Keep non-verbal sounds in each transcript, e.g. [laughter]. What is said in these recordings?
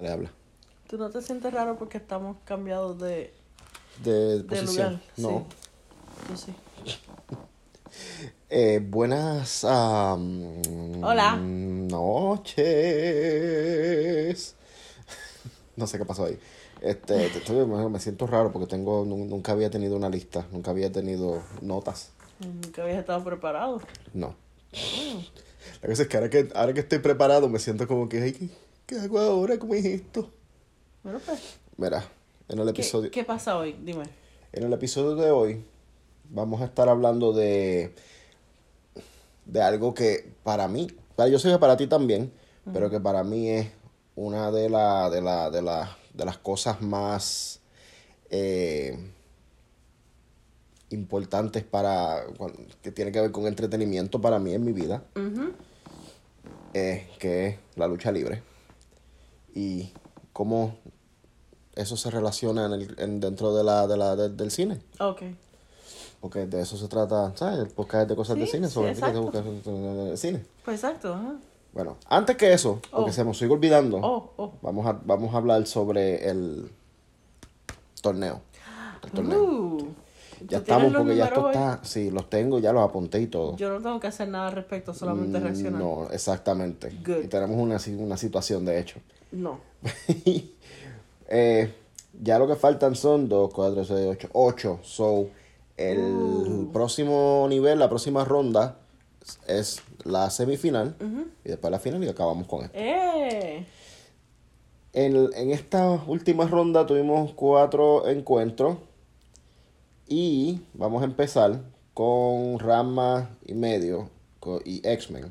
Le habla. ¿Tú no te sientes raro porque estamos cambiados de, De, de posición. lugar? No. Sí. Yo sí. [laughs] Eh, buenas am, Hola. noches. [laughs] No sé qué pasó ahí. Este, te- estoy- me siento raro porque tengo nu- nunca había tenido una lista, nunca había tenido notas. Nunca habías estado preparado. No. La cosa es que ahora que ahora que estoy preparado me siento como que ay, ¿qué, hago ahora? ¿Cómo es esto? Bueno, pues. Mira, en el ¿qué, episodio ¿Qué pasa hoy? Dime. En el episodio de hoy vamos a estar hablando de, de algo que para mí, para yo sé que para ti también, pero que para mí es una de, la, de, la, de, la, de las cosas más eh, importantes para que tiene que ver con entretenimiento para mí en mi vida, eh, que es la lucha libre y cómo eso se relaciona en el, en- dentro de la, de la, de- del cine. Ok. Porque de eso se trata, ¿sabes? El podcast de cosas de Sí, cine, sí, sobre cosas de cine. Pues exacto. ajá. Bueno, antes que eso, porque Oh. se me sigue olvidando, Oh, oh. vamos, a, vamos a hablar sobre el torneo. El torneo. Uh, ¿tú ya estamos, porque ya esto hoy? está, sí, los tengo, ya los apunté y todo. Yo no tengo que hacer nada al respecto, solamente Mm, reaccionar. No, exactamente. Good. Y tenemos una, una situación, de hecho. No. [laughs] Eh, ya lo que faltan son 2, 4, 6, 8, 8. So, el Uh. próximo nivel, la próxima ronda es la semifinal Ujú. y después la final y acabamos con esto. ¡Eh! En, en esta última ronda tuvimos cuatro encuentros y vamos a empezar con Rama y medio y X-Men.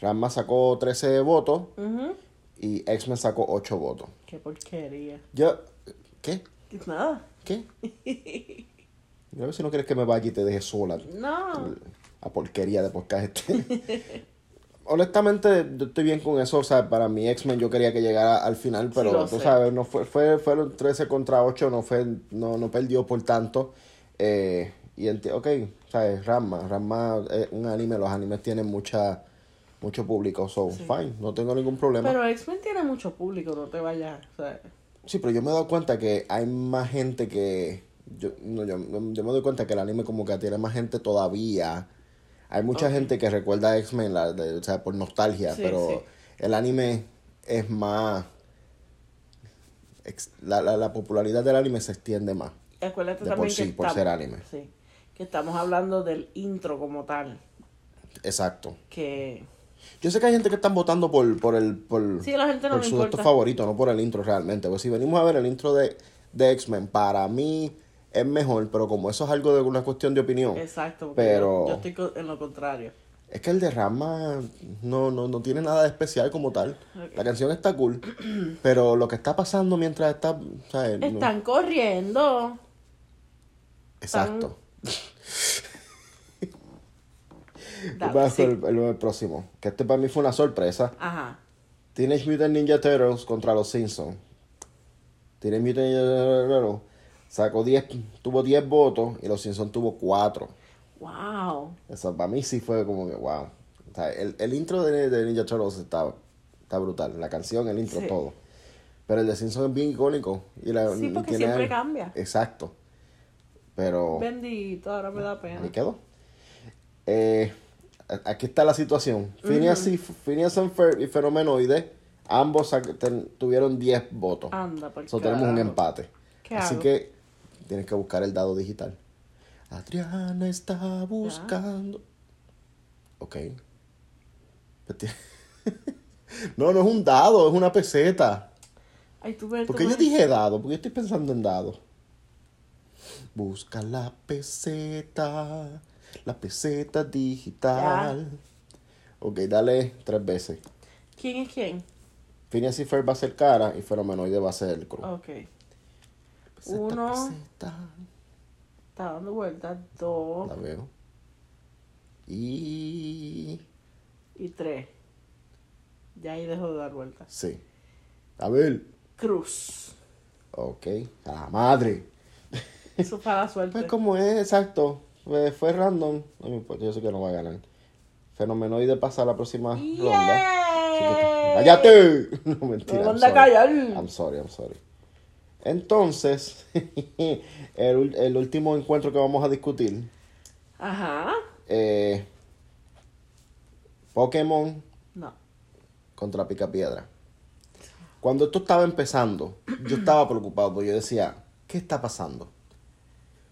Rama sacó 13 votos Ujú. Y X-Men sacó 8 votos. ¡Qué porquería! Yo, ¿qué? Nada. ¿Qué? A ver si no quieres que me vaya y te deje sola. No. A porquería de podcast este. [laughs] Honestamente, yo estoy bien con eso. O sea, para mi X-Men yo quería que llegara al final, pero tú sé. sabes, no fue, fue, fueron 13 contra 8, no fue, no, no perdió por tanto. Eh, y enti ok, sabes, Ranma, Ranma es un anime, los animes tienen mucha, mucho público, so Sí. fine, no tengo ningún problema. Pero X-Men tiene mucho público, no te vayas. O sea, Sí, pero yo me he dado cuenta que hay más gente que... Yo, no, yo, yo me doy cuenta que el anime como que tiene más gente todavía. Hay mucha gente que recuerda a X-Men, o sea, por nostalgia, Sí, pero sí. el anime es más... ex- la, la, la popularidad del anime se extiende más. acuérdate De por también sí, que por estamos- ser anime. Sí. Que estamos hablando del intro como tal. Exacto. Que. Yo sé que hay gente que están votando por, por el... Por, Sí, a la gente no por su importa. estos favoritos, no por el intro realmente. Pues si venimos a ver el intro de, de X-Men, para mí es mejor, pero como eso es algo de una cuestión de opinión, Exacto. porque Pero- Yo, yo estoy en lo contrario. es que el de Rama no, no, no tiene nada de especial como tal. La canción está cool, [clears throat] pero lo que está pasando mientras está... ¿sabes? No- Están corriendo. Exacto. Dale, a sí. el, el- el próximo. Que este para mí fue una sorpresa. Ajá. Teenage Mutant Ninja Turtles contra los Simpsons. Teenage Mutant Ninja Turtles sacó 10, tuvo 10 votos y los Simpsons tuvo 4. Wow. Eso para mí sí fue como que wow. O sea, el, el intro de, de Ninja Turtles está, está brutal. La canción, el intro, Sí. todo. Pero el de Simpsons es bien icónico. Y la, Sí, porque tiene siempre cambia. Exacto. Pero Bendito, ahora me da pena. ahí quedó. Eh, aquí está la situación. Phineas, y, Phineas and y Fenomenoide, ambos tuvieron 10 votos. Anda, por So, tenemos un empate. ¿Qué Así hago? que tienes que buscar el dado digital. Adriana está buscando. Ok. Pues [laughs] ti- no, no es un dado, es una peseta. Ay, tú ves. Porque yo dije dado, porque yo estoy pensando en dado. Busca la peseta, la peseta digital. Ok, dale tres veces. ¿Quién es quién? Phineas y Ferb va a ser cara y Fenomenoide va a ser el cruz. Ok. Peseta, uno. peseta. Está dando vueltas. Dos La veo. Y. y tres. Ya ahí dejó de dar vueltas. Sí. A ver. Cruz. Ok. A la madre. Eso fue a la suerte. Pues como es, exacto. Fue, fue random. No me importa, yo sé que no va a ganar. Fenomenoide pasa a la próxima ronda. ¡Cállate! [laughs] No, mentira. Me I'm sorry. callar. I'm sorry, I'm sorry. Entonces, [laughs] el, el último encuentro que vamos a discutir, Ajá. eh, Pokémon No. contra Picapiedra. Cuando esto estaba empezando, yo estaba preocupado porque yo decía, ¿qué está pasando?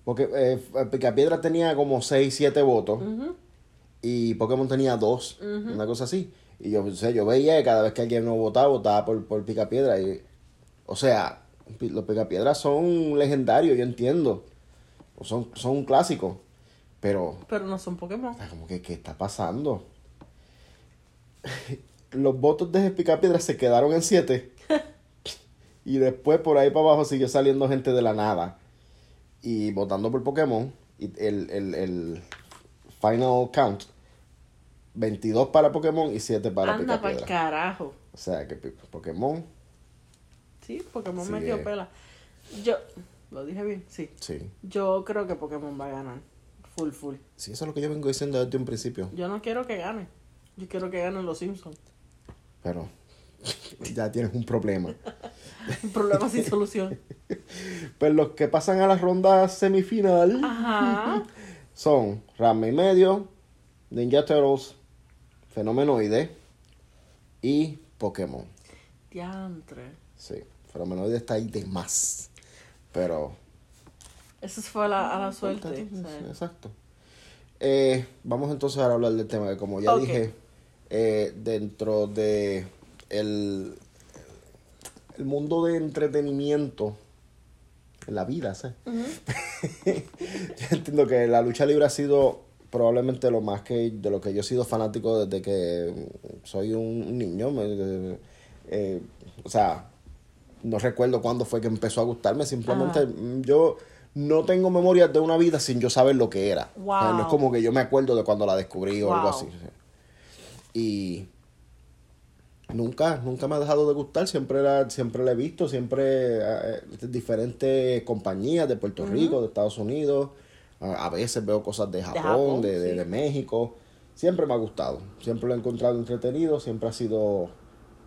Porque eh, Picapiedra tenía como 6, 7 votos y Pokémon tenía 2, una cosa así. Y yo, o sea, yo veía que cada vez que alguien no votaba, votaba por, por Picapiedra. Y, o sea, los Picapiedras son legendarios, yo entiendo. O son, son un clásico. Pero Pero no son Pokémon. Como que, ¿qué está pasando? [laughs] Los votos de Picapiedra se quedaron en 7. [laughs] y después por ahí para abajo siguió saliendo gente de la nada. Y votando por Pokémon. Y el, el, el final count. 22 para Pokémon y 7 para Anda para Picapiedra. carajo. O sea que Pokémon, Sí, Pokémon Sí, metió pela. Yo, lo dije bien, sí. sí. Yo creo que Pokémon va a ganar. Full, full. Sí, eso es lo que yo vengo diciendo desde un principio. Yo no quiero que gane. Yo quiero que ganen los Simpsons. Pero [laughs] ya tienes un problema. [laughs] [laughs] Un problema sin solución. [laughs] Pues los que pasan a la ronda semifinal. Ajá. [laughs] son Ranma y medio, Ninja Turtles, Fenomenoide y Pokémon. Diantre. Sí, Fenomenoide está ahí de más. Pero. Eso fue a la, a la suerte. Sí. Exacto. Eh, vamos entonces ahora a hablar del tema que como ya dije, eh, dentro de el, el mundo de entretenimiento en la vida, ¿sí? [laughs] Yo entiendo que la lucha libre ha sido probablemente lo más que de lo que yo he sido fanático desde que soy un niño. Me- eh, o sea, no recuerdo cuándo fue que empezó a gustarme. Simplemente Ajá. mm, yo no tengo memorias de una vida sin yo saber lo que era. O sea, no es Wow. como que yo me acuerdo de cuando la descubrí o algo Wow. así. Y nunca, nunca me ha dejado de gustar. Siempre la, siempre la he visto, siempre eh, diferentes compañías de Puerto Rico, de Estados Unidos. A, a veces veo cosas de Japón, de, Japón, de- sí. de México. Siempre me ha gustado. Siempre lo he encontrado entretenido. Siempre ha sido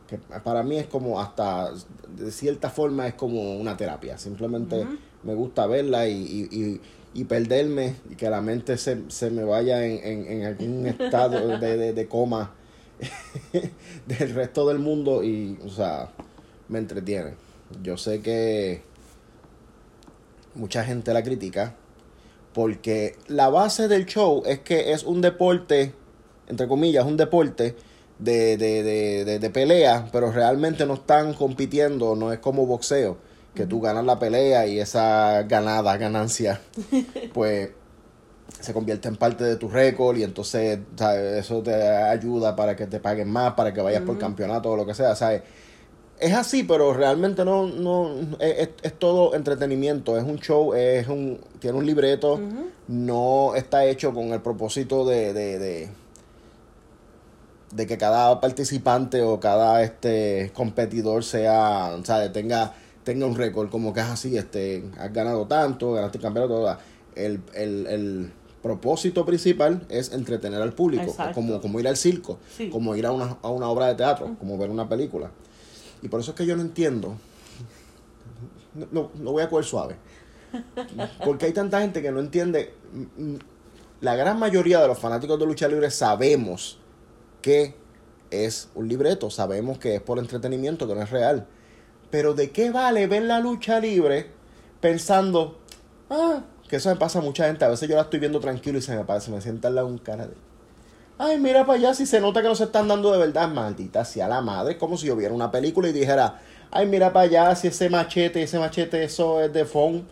que para mí es como hasta de cierta forma es como una terapia simplemente me gusta verla y, y, y, y perderme y que la mente se, se me vaya en, en, en algún [laughs] estado de, de, de coma [laughs] del resto del mundo y o sea me entretiene. Yo sé que mucha gente la critica porque la base del show es que es un deporte, entre comillas, un deporte de, de, de, de, de pelea, pero realmente no están compitiendo, no es como boxeo, que tú ganas la pelea y esa ganada, ganancia, [laughs] pues se convierte en parte de tu récord y entonces ¿sabes? eso te ayuda para que te paguen más, para que vayas por campeonato o lo que sea, ¿sabes? Es así, pero realmente no, no es, es- todo entretenimiento, es un show, es un, tiene un libreto, no está hecho con el propósito de, de, de, de que cada participante o cada este competidor sea, sea, tenga, tenga un récord, como que es así, este, has ganado tanto, ganaste el campeonato, el, el, el propósito principal es entretener al público, Exacto. como, como ir al circo, Sí. como ir a una, a una obra de teatro, como ver una película. Y por eso es que yo no entiendo. No, no, voy a coger suave. [laughs] Porque hay tanta gente que no entiende. La gran mayoría de los fanáticos de lucha libre sabemos que es un libreto, sabemos que es por entretenimiento, que no es real. Pero ¿de qué vale ver la lucha libre pensando, ah, que eso me pasa a mucha gente? A veces yo la estoy viendo tranquilo y se me pasa, se me sienta al lado un cara de, ay, mira para allá, si se nota que no se están dando de verdad, maldita sea la madre, como si yo viera una película y dijera, ay, mira para allá, si ese machete, ese machete, eso es de phone,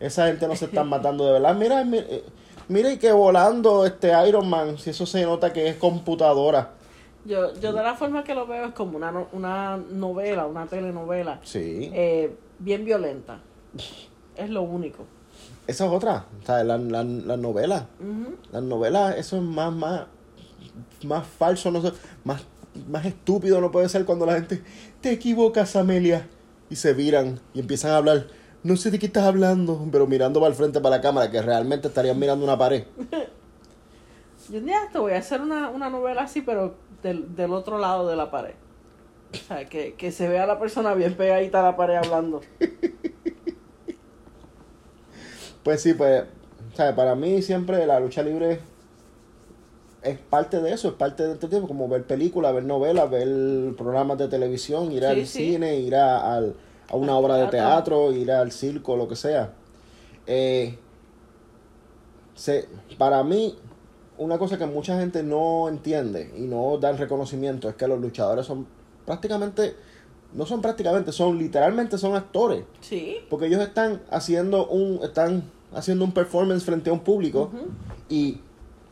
esa gente no se están [laughs] matando de verdad, mira, mira, eh, mira y que volando este Iron Man, si eso se nota que es computadora. Yo, yo de la forma que lo veo es como una, una novela, una telenovela. Sí. eh, bien violenta. [laughs] Es lo único. Esa es otra, o sea, la, la, la novela. Ujú. Las novelas, eso es más, más, más falso, no sé, más, más estúpido no puede ser cuando la gente, te equivocas, Amelia, y se viran y empiezan a hablar. No sé de qué estás hablando, pero mirando para el frente para la cámara, que realmente estarían mirando una pared. [laughs] Yo un día te voy a hacer una, una novela así, pero del, del otro lado de la pared. O sea, que, que se vea la persona bien pegadita a la pared hablando. [laughs] Pues sí, pues, ¿sabes? Para mí siempre la lucha libre es parte de eso, es parte de este tiempo, como ver películas, ver novelas, ver programas de televisión, ir Sí, al sí. cine, ir a, al- a una obra de teatro. teatro, ir al circo, lo que sea. Eh, se, para mí, una cosa que mucha gente no entiende y no dan reconocimiento es que los luchadores son prácticamente, no son prácticamente, son literalmente son actores. Sí. Porque ellos están haciendo un, están haciendo un performance frente a un público y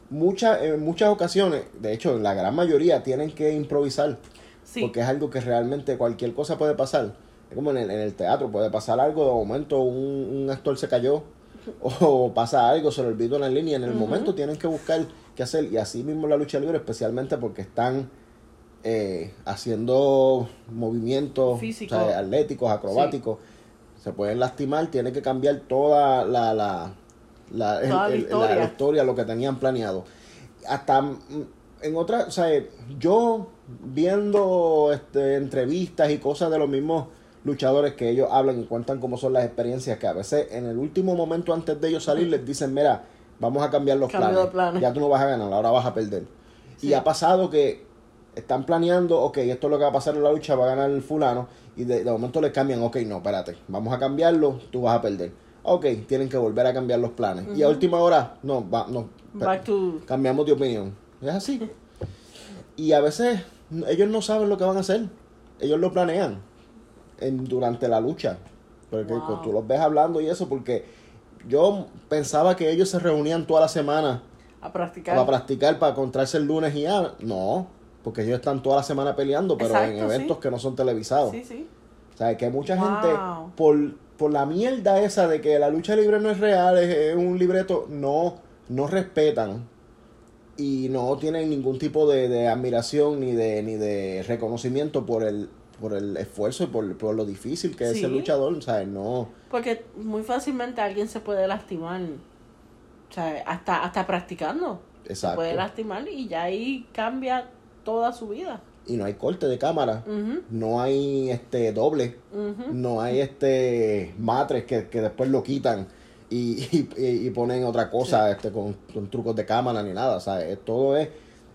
muchas, en muchas ocasiones, de hecho en la gran mayoría, tienen que improvisar. Sí. Porque es algo que realmente cualquier cosa puede pasar. Es como en el, en el teatro, puede pasar algo, de momento un, un actor se cayó [laughs] o pasa algo, se le olvidó en la línea, en el momento tienen que buscar qué hacer. Y así mismo la lucha libre, especialmente porque están eh, haciendo movimientos o sea, atléticos, acrobáticos. Se pueden lastimar, tienen que cambiar toda la, la, la, Toda la el- historia. la historia, lo que tenían planeado. Hasta mm, en otras, o sea, yo viendo este, entrevistas y cosas de los mismos luchadores que ellos hablan y cuentan cómo son las experiencias que a veces en el último momento antes de ellos salir les dicen, mira, vamos a cambiar los planes. Ya tú no vas a ganar, ahora vas a perder. Sí. Y ha pasado que están planeando, ok, esto es lo que va a pasar en la lucha, va a ganar el fulano, y de, de momento les cambian, ok, no, espérate, vamos a cambiarlo, tú vas a perder. Ok, tienen que volver a cambiar los planes. Y a última hora, no, va, no, Back to... cambiamos de opinión. Es así. Y a veces ellos no saben lo que van a hacer. Ellos lo planean en, durante la lucha. Porque Wow. cu- tú los ves hablando y eso, porque yo pensaba que ellos se reunían toda la semana A practicar. para practicar, para encontrarse el lunes y ya. No, porque ellos están toda la semana peleando, pero en eventos sí. que no son televisados. Sí, sí. O sea, que mucha Wow. gente, por, por la mierda esa de que la lucha libre no es real, es, es un libreto, no, no respetan y no tienen ningún tipo de, de admiración ni de, ni de reconocimiento por el, por el esfuerzo y por, por lo difícil que es ser luchador. O sea, no. Porque muy fácilmente alguien se puede lastimar. O sea, hasta, hasta practicando. Se Exacto. puede lastimar y ya ahí cambia toda su vida. Y no hay corte de cámara, no hay este doble, no hay este matres que, que después lo quitan y, [laughs] y, y- ponen otra cosa este con, con trucos de cámara ni nada, o sea, es- todo es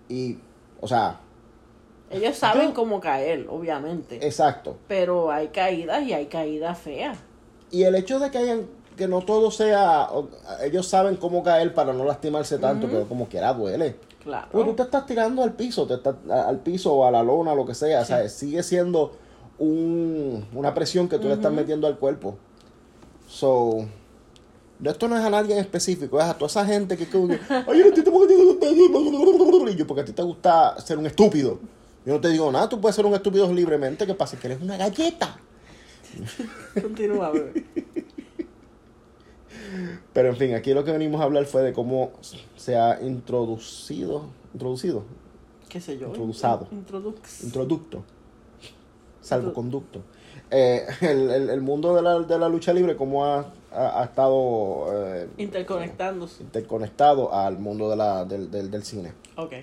y o sea, Ellos saben Yo- cómo caer, obviamente. exacto. Pero hay caídas y hay caídas feas. Y el hecho de que hayan que no todo sea ellos saben cómo caer para no lastimarse tanto, pero como quiera duele. Claro. Porque tú te estás tirando al piso, te estás, al piso o a la lona, lo que sea, o sea, sigue siendo un, una presión que tú le estás metiendo al cuerpo. So, esto no es a nadie en específico, es a toda esa gente que, que ti te porque a ti te gusta", y yo, porque a ti te gusta ser un estúpido. Yo no te digo nada, tú puedes ser un estúpido libremente, que pasa que eres una galleta. [laughs] Continúa, bebé. Pero en fin, aquí lo que venimos a hablar fue de cómo se ha introducido, introducido, ¿Qué sé yo? Introdux. introducto, salvoconducto. Eh, el, el, el mundo de la, de la lucha libre, cómo ha, ha, ha estado eh, Interconectándose. interconectado al mundo de la, del, del, del cine. Ok.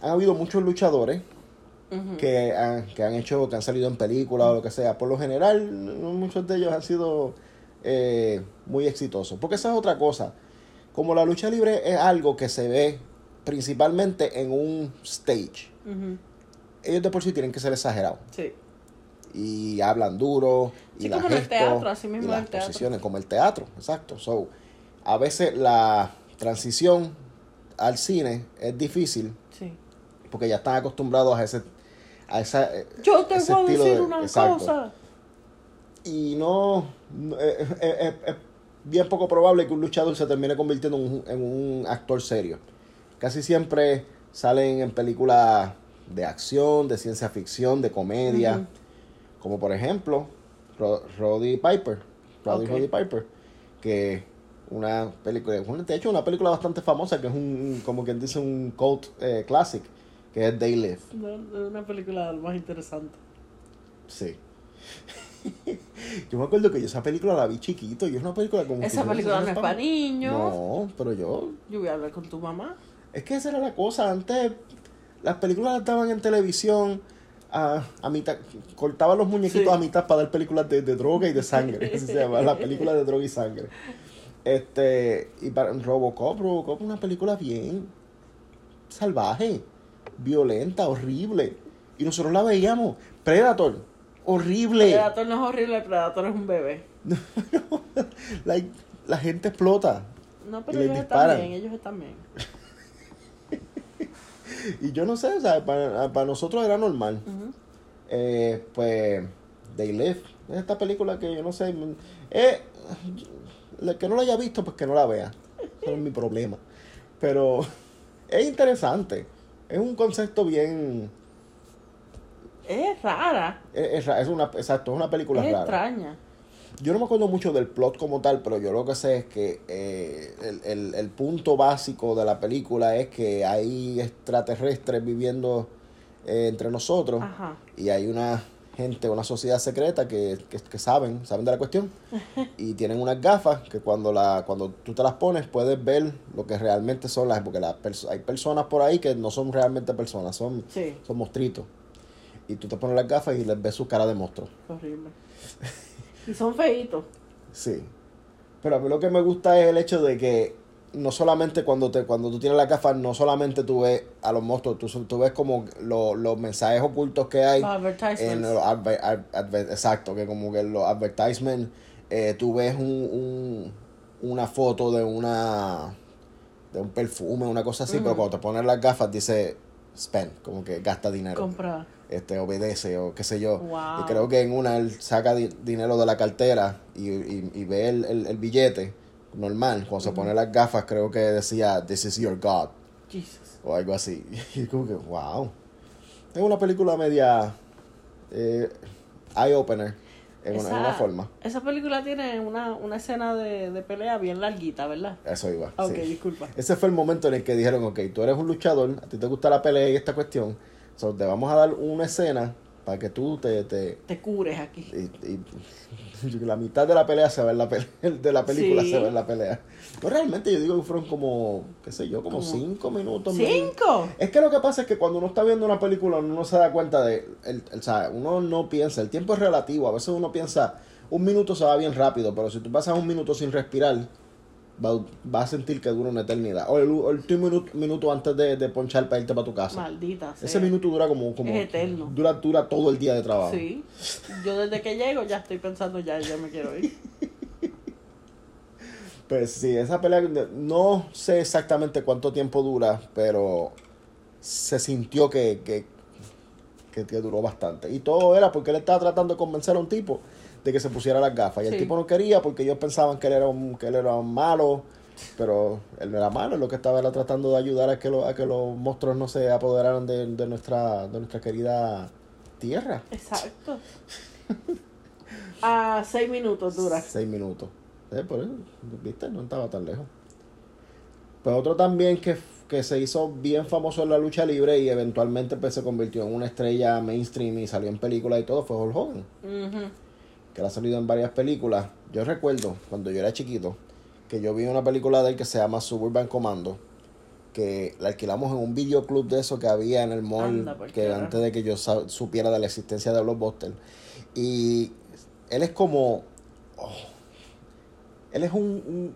Han habido muchos luchadores que han, que han hecho, que han salido en películas o lo que sea. Por lo general, muchos de ellos han sido eh, muy exitosos. Porque esa es otra cosa. Como la lucha libre es algo que se ve principalmente en un stage, ellos de por sí tienen que ser exagerados. Sí. y hablan duro y Sí, las como el teatro, así mismo y las el teatro. posiciones como el teatro exacto so a veces la transición al cine es difícil Sí. porque ya están acostumbrados a ese a esa eh, Yo te ese voy a decir de- una exacto. cosa. Y no eh, eh, es bien poco probable que un luchador se termine convirtiendo en un, en un actor serio casi siempre salen en películas de acción de ciencia ficción de comedia como por ejemplo Ro- Roddy Piper, Roddy. Roddy Piper, que una película, de hecho una película bastante famosa que es un, como quien dice, un cult eh, classic, que es They Live, Una película más interesante. sí. [laughs] yo me acuerdo que yo esa película la vi chiquito y es una película como Esa película no es pa- para niños. No, pero yo, Yo voy a hablar con tu mamá. es que esa era la cosa, antes las películas las daban en televisión a, a mitad, cortaba los muñequitos Sí. a mitad para dar películas de, de droga y de sangre. Así se llama, la película de droga y sangre. Este, y para Robocop, Robocop una película bien salvaje, violenta, horrible. Y nosotros la veíamos. Predator, horrible. Predator no es horrible, Predator es un bebé. [laughs] La gente explota. No, pero ellos están bien, ellos están bien. [laughs] Y yo no sé, o sea, para, para nosotros era normal. Eh, pues, They Live, es esta película que yo no sé. Eh, el que no la haya visto, pues que no la vea. Eso es mi problema. Pero [laughs] es interesante. Es un concepto bien. Es rara, Es, es es una, exacto, es una película es rara. extraña. Yo no me acuerdo mucho del plot como tal, pero yo lo que sé es que eh, el, el- el punto básico de la película es que hay extraterrestres viviendo eh, entre nosotros Ajá. y hay una gente, una sociedad secreta que, que, que saben, saben de la cuestión [laughs] y tienen unas gafas que cuando la cuando tú te las pones puedes ver lo que realmente son las porque las perso- hay personas por ahí que no son realmente personas, son, Sí, son monstruitos. Y tú te pones las gafas y les ves su cara de monstruo. horrible. Y son feitos. Sí. Pero a mí lo que me gusta es el hecho de que no solamente cuando te cuando tú tienes las gafas, no solamente tú ves a los monstruos, tú, tú ves como lo- los mensajes ocultos que hay Los en advertisements. los adver- ad- adver- exacto, que como que los advertisements, eh, tú ves un, un- una foto de una de un perfume, una cosa así, pero cuando te pones las gafas dice spend, como que gasta dinero Compra. Este obedece o qué sé yo. Wow. Y creo que en una él saca di- dinero de la cartera y, y, y ve el, el, el billete normal. Cuando se pone las gafas, creo que decía, This is your God. Jesus. O algo así. [laughs] Y como que, wow. Es una película media eh, eye-opener en, una, en Esa- una forma. Esa película tiene una, una escena de, de pelea bien larguita, ¿verdad? Eso iba. Ok, sí. disculpa. Ese fue el momento en el que dijeron, ok, tú eres un luchador, a ti te gusta la pelea y esta cuestión. So, te vamos a dar una escena para que tú te, te, Te cures aquí. y, y la mitad de la pelea se ve en la pelea, [laughs] de la película Sí. se ve en la pelea. No realmente yo digo que fueron como, qué sé yo, como Como- cinco minutos. ¿Cinco? Es que lo que pasa es que cuando uno está viendo una película uno no se da cuenta de, el, el- o sea, uno no piensa, el tiempo es relativo, a veces uno piensa, un minuto se va bien rápido, pero si tú pasas un minuto sin respirar, va, va a sentir que dura una eternidad. O el, último minuto, minuto antes de, de ponchar para irte para tu casa. Maldita sea. Ese minuto dura como, como Es eterno. Dura, dura todo el día de trabajo. Sí. Yo desde que llego ya estoy pensando, ya, ya me quiero ir. [laughs] Pues sí, esa pelea no sé exactamente cuánto tiempo dura, pero se sintió que, que, que, que duró bastante. Y todo era porque él estaba tratando de convencer a un tipo de que se pusiera las gafas. Y el tipo no quería porque ellos pensaban que él era un, que él era un malo, pero él no era malo, lo que estaba era tratando de ayudar a que, lo- a que los monstruos no se apoderaran de, de nuestra, de nuestra querida tierra. Exacto. A seis minutos dura. Seis minutos. Eh, por eso, viste, no estaba tan lejos. Pues otro también que, que se hizo bien famoso en la lucha libre y eventualmente pues, se convirtió en una estrella mainstream y salió en películas y todo fue Hulk Hogan, Ujú. Que él ha salido en varias películas. Yo recuerdo cuando yo era chiquito que yo vi una película de él que se llama Suburban Commando, que la alquilamos en un videoclub de eso que había en el mall, Anda, que antes de que yo supiera de la existencia de Blockbuster. Y él es como... oh, él es un, un-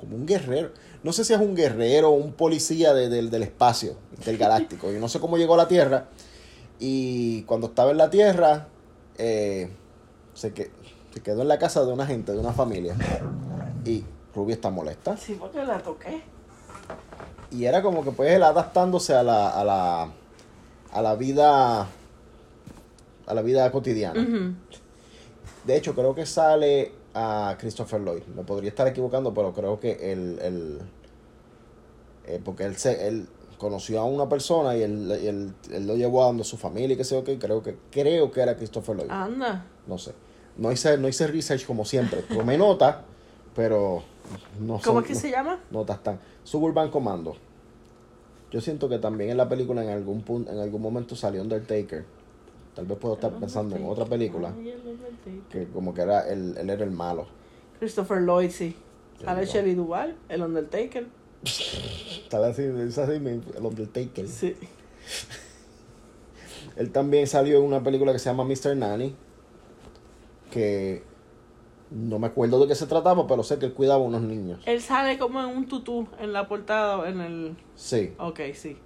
como un guerrero. No sé si es un guerrero o un policía de- del- del espacio, del [laughs] galáctico. Yo no sé cómo llegó a la Tierra. Y cuando estaba en la Tierra, eh, se, que- se quedó en la casa de una gente, de una familia. Y Ruby está molesta. Sí, porque la toqué. Y era como que pues él adaptándose a la, a la, a la vida, a la vida cotidiana. De hecho, creo que sale a Christopher Lloyd. Me podría estar equivocando, pero creo que él, él eh, porque él se, él conoció a una persona y él, él, él lo llevó a donde su familia y qué sé yo qué. Creo que, creo que era Christopher Lloyd. Anda. No sé. No hice, no hice research como siempre. Tomé nota, pero no ¿Cómo son- es que se llama? notas tan Suburban Commando yo siento que también en la película en algún punto en algún momento salió Undertaker tal vez puedo estar pensando en otra película Ay, el Undertaker. que como que era el, él era el malo Christopher Lloyd, sí. Sale. Shelley Duvall, el Undertaker. tal así es así el Undertaker Sí. Él también salió en una película que se llama Mr. Nanny, que no me acuerdo de qué se trataba, pero sé que él cuidaba a unos niños. Él sale como en un tutú en la portada, en el... Sí, Ok, sí.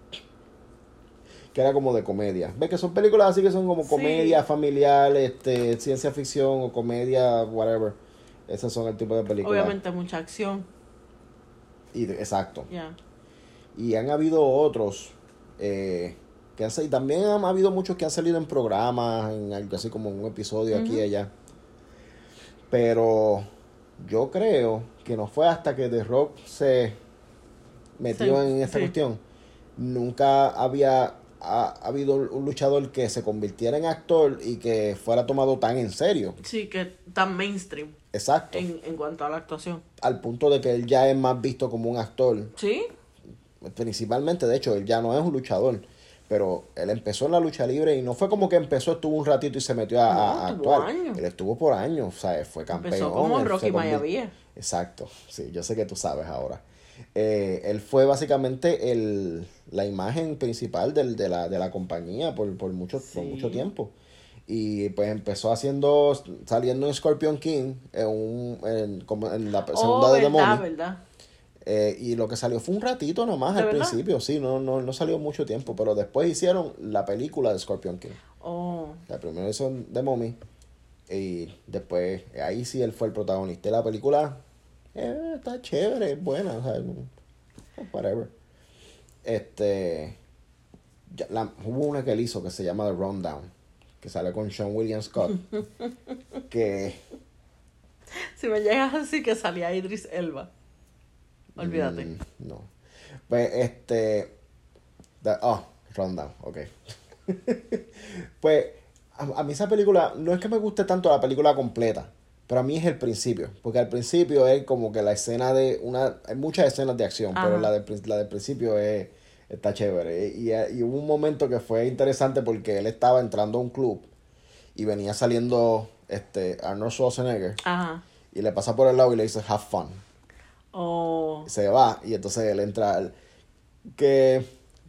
que era como de comedia. ¿Ves que son películas así que son como Sí. comedia familiar, este, ciencia ficción o comedia, whatever? Esos son el tipo de películas. Obviamente mucha acción. Y exacto. Ya. Y han habido otros eh, que han salido. También han habido muchos que han salido en programas, en algo así como un episodio aquí y allá. Pero yo creo que no fue hasta que The Rock se metió Sí, en esta sí. cuestión. Nunca había ha, ha habido un luchador que se convirtiera en actor y que fuera tomado tan en serio. Sí, que tan mainstream Exacto. en, en cuanto a la actuación. Al punto de que él ya es más visto como un actor Sí, principalmente, de hecho, él ya no es un luchador, pero él empezó en la lucha libre y no fue como que empezó, estuvo un ratito y se metió a, No, a- actuar. años. Él estuvo por años, o sea, fue campeón. empezó como Rocky. Exacto, sí, yo sé que tú sabes ahora. Eh, él fue básicamente el, la imagen principal del, de, la, de la compañía por, por, mucho, por mucho tiempo. Y pues empezó haciendo, saliendo en Scorpion King, en, un, en, como en la segunda Oh, de verdad, verdad. Eh, y lo que salió fue un ratito nomás ¿De al verdad? principio, sí, no, no, no salió mucho tiempo, pero después hicieron la película de Scorpion King. Oh, La primera hizo The Mommy y después ahí sí él fue el protagonista. Y la película eh, está chévere, es buena, o sea, whatever. Este, ya la- hubo una que él hizo que se llama The Rundown, que sale con Sean William Scott, [laughs] que si me llegas así que salía Idris Elba. Olvídate. Mm, no. Pues este. da- oh, Rundown, ok. [laughs] pues a, a mí esa película, no es que me guste tanto la película completa, pero a mí es el principio. Porque al principio es como que la escena de. una Hay muchas escenas de acción, pero la, del prin- la del principio es, está chévere. Y, y hubo un momento que fue interesante porque él estaba entrando a un club y venía saliendo este Arnold Schwarzenegger Ajá. y le pasa por el lado y le dice have fun Oh, se va y entonces él entra al- que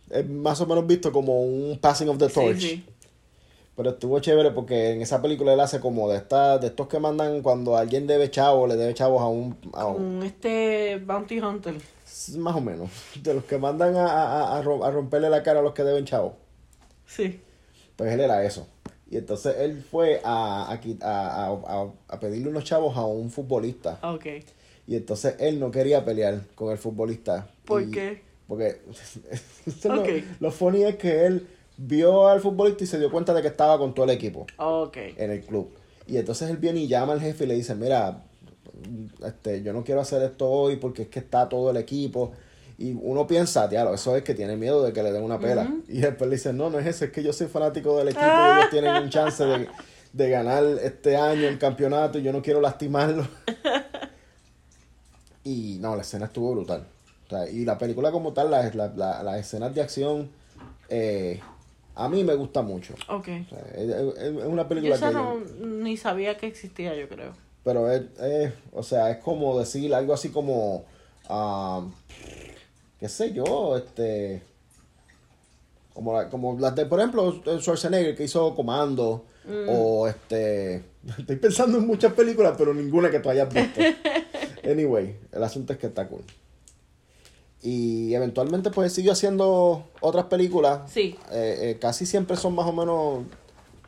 es más o menos visto como un passing of the torch sí. pero estuvo chévere porque en esa película él hace como de esta, de estos que mandan cuando alguien debe chavos le debe chavos a un, a un- este Bounty Hunter. más o menos [laughs] de los que mandan a, a, a rom- a romperle la cara a los que deben chavos Sí. pues él era eso y entonces él fue a, a, a, a, a- a pedirle unos chavos a un futbolista Ok. Y entonces él no quería pelear con el futbolista ¿Por Y- qué? Porque [laughs] lo, lo funny es que él vio al futbolista y se dio cuenta de que estaba con todo el equipo Ok. en el club. Y entonces él viene y llama al jefe y le dice, mira, este, yo no quiero hacer esto hoy porque es que está todo el equipo. Y uno piensa, diablo, eso es que tiene miedo de que le den una pela. Y después le dice, no, no es eso, es que yo soy fanático del equipo y [laughs] ellos tienen un chance de, de ganar este año el campeonato y yo no quiero lastimarlo. [laughs] y no, la escena estuvo brutal. O sea, y la película como tal, la- la- la- las escenas de acción, eh, a mí me gusta mucho. Ok. O sea, es, una Yo película esa que... no, ni sabía que existía, yo creo. Pero es, es- o sea, es como decir algo así como, ah, qué sé yo, este, como, la- como las de, por ejemplo, Schwarzenegger que hizo Comando, o este, [laughs] estoy pensando en muchas películas, pero ninguna que tú hayas visto. [laughs] anyway, el asunto es que está cool. Y eventualmente pues siguió haciendo otras películas. Sí. Eh, eh, casi siempre son más o menos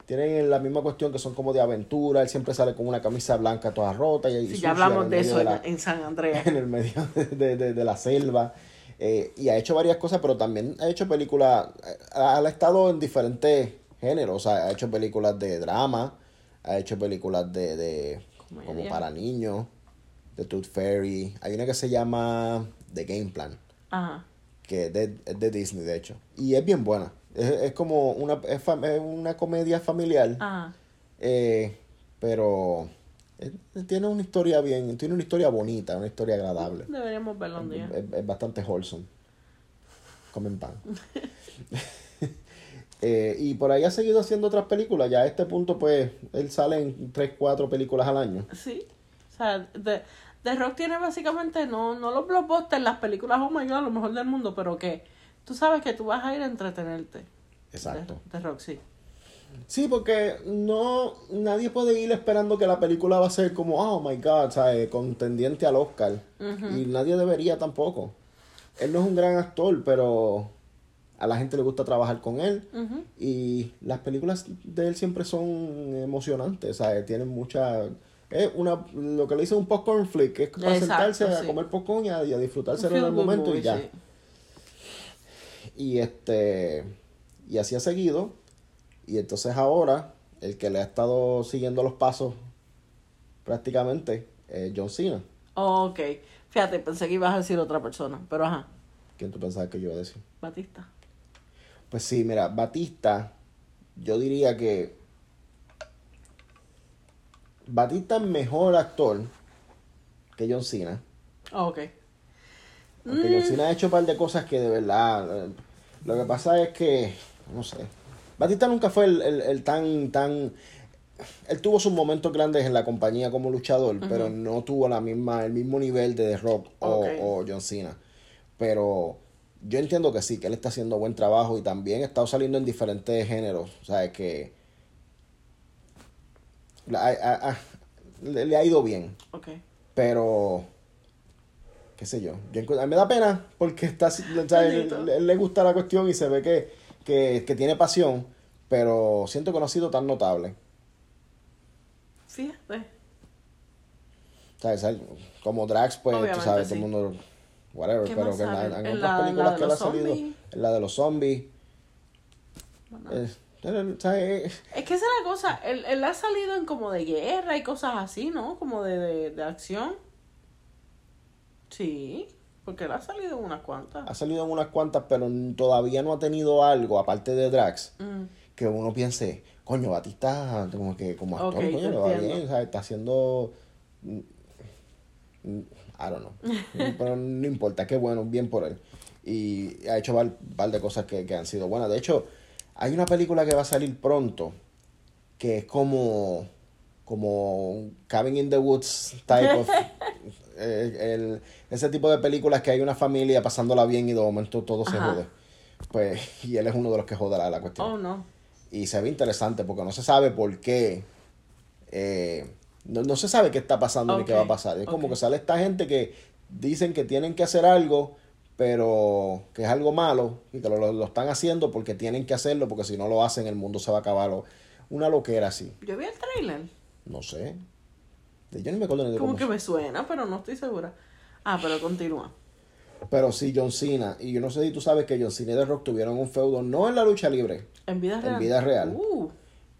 tienen la misma cuestión que son como de aventura. Él siempre sale con una camisa blanca toda rota. Y, Sí, ya hablamos de eso en, la- en San [laughs] Andreas. en el medio de, de- de- la selva. Eh, y ha hecho varias cosas, pero también ha hecho películas. eh, Ha, ha estado en diferentes géneros. O sea, ha hecho películas de drama, ha hecho películas de, de como para niños, de Tooth Fairy. Hay una que se llama The Game Plan Ajá. que es de, es de Disney, de hecho. Y es bien buena. Es, es como una, es, fam- es una comedia familiar, Ajá. eh, pero tiene una historia bien, tiene una historia bonita, una historia agradable. Deberíamos verlo un día. Es, es bastante wholesome. Comen pan. [laughs] [laughs] Eh, y por ahí ha seguido haciendo otras películas. Ya a este punto, pues, él sale en 3, 4 películas al año. Sí. O sea, The, The Rock tiene básicamente, no, no los blockbusters, las películas, oh my god, lo mejor del mundo, pero que tú sabes que tú vas a ir a entretenerte. Exacto. The, The Rock, sí. Sí, porque no nadie puede ir esperando que la película va a ser como, oh my god, ¿sabes? contendiente al Oscar. Y nadie debería tampoco. Él no es un gran actor, pero a la gente le gusta trabajar con él. Y las películas de él siempre son emocionantes, ¿sabes? Tienen mucha... Es una, lo que le dice un popcorn flick, es para sentarse a comer popcorn y a, disfrutarse en el momento y ya. Y este y así ha seguido y entonces ahora, el que le ha estado siguiendo los pasos prácticamente es John Cena. Oh, ok. Fíjate, pensé que ibas a decir otra persona, pero ajá. ¿Quién tú pensabas que yo iba a decir? Batista. Pues sí, mira, Batista, yo diría que Batista es mejor actor que John Cena. Oh, ok. Porque John mm. Cena ha hecho un par de cosas que de verdad. Eh, lo que pasa es que, no sé, Batista nunca fue el, tan, tan... Él tuvo sus momentos grandes en la compañía como luchador, pero no tuvo la misma, el mismo nivel de The Rock o, John Cena. Pero yo entiendo que sí, que él está haciendo buen trabajo y también estado saliendo en diferentes géneros. O sea, que le, ha ido bien. Pero, qué sé yo. yo me da pena porque está, él, le gusta la cuestión y se ve que que, que tiene pasión, pero siento que no ha sido tan notable. Fíjate. ¿Sabes? Como Drax, pues, tú sabes, todo el mundo. Whatever, pero que en, en, otras películas que él ha salido, en la de los zombies. es, que esa es la cosa, él, él, ha salido en como de guerra y cosas así, ¿no? Como de, de, de acción. Sí. Porque él ha salido en unas cuantas. Ha salido en unas cuantas, pero todavía no ha tenido algo, aparte de Drax, mm. que uno piense, coño, Batista, como que como actor, coño, le va bien, o está haciendo... Mm, mm, I don't know. [laughs] pero no importa, qué bueno, bien por él. Y ha hecho un par, de cosas que, que han sido buenas. De hecho, hay una película que va a salir pronto, que es como como Cabin in the Woods type of [laughs] eh, el, ese tipo de películas que hay una familia pasándola bien y de momento todo se jode. Pues, y él es uno de los que jode la, cuestión. Oh, no. Y se ve interesante porque no se sabe por qué. Eh, no, se sabe qué está pasando ni qué va a pasar. Es como que sale esta gente que dicen que tienen que hacer algo, pero que es algo malo y que lo, están haciendo porque tienen que hacerlo, porque si no lo hacen el mundo se va a acabar. Una loquera así. Yo vi el trailer. No sé. Yo ni me acuerdo de Como que me suena, pero no estoy segura. Ah, pero continúa. Pero sí, John Cena. Y yo no sé si tú sabes que John Cena y The Rock tuvieron un feudo, no en la lucha libre. En vida real. En vida real. Uh.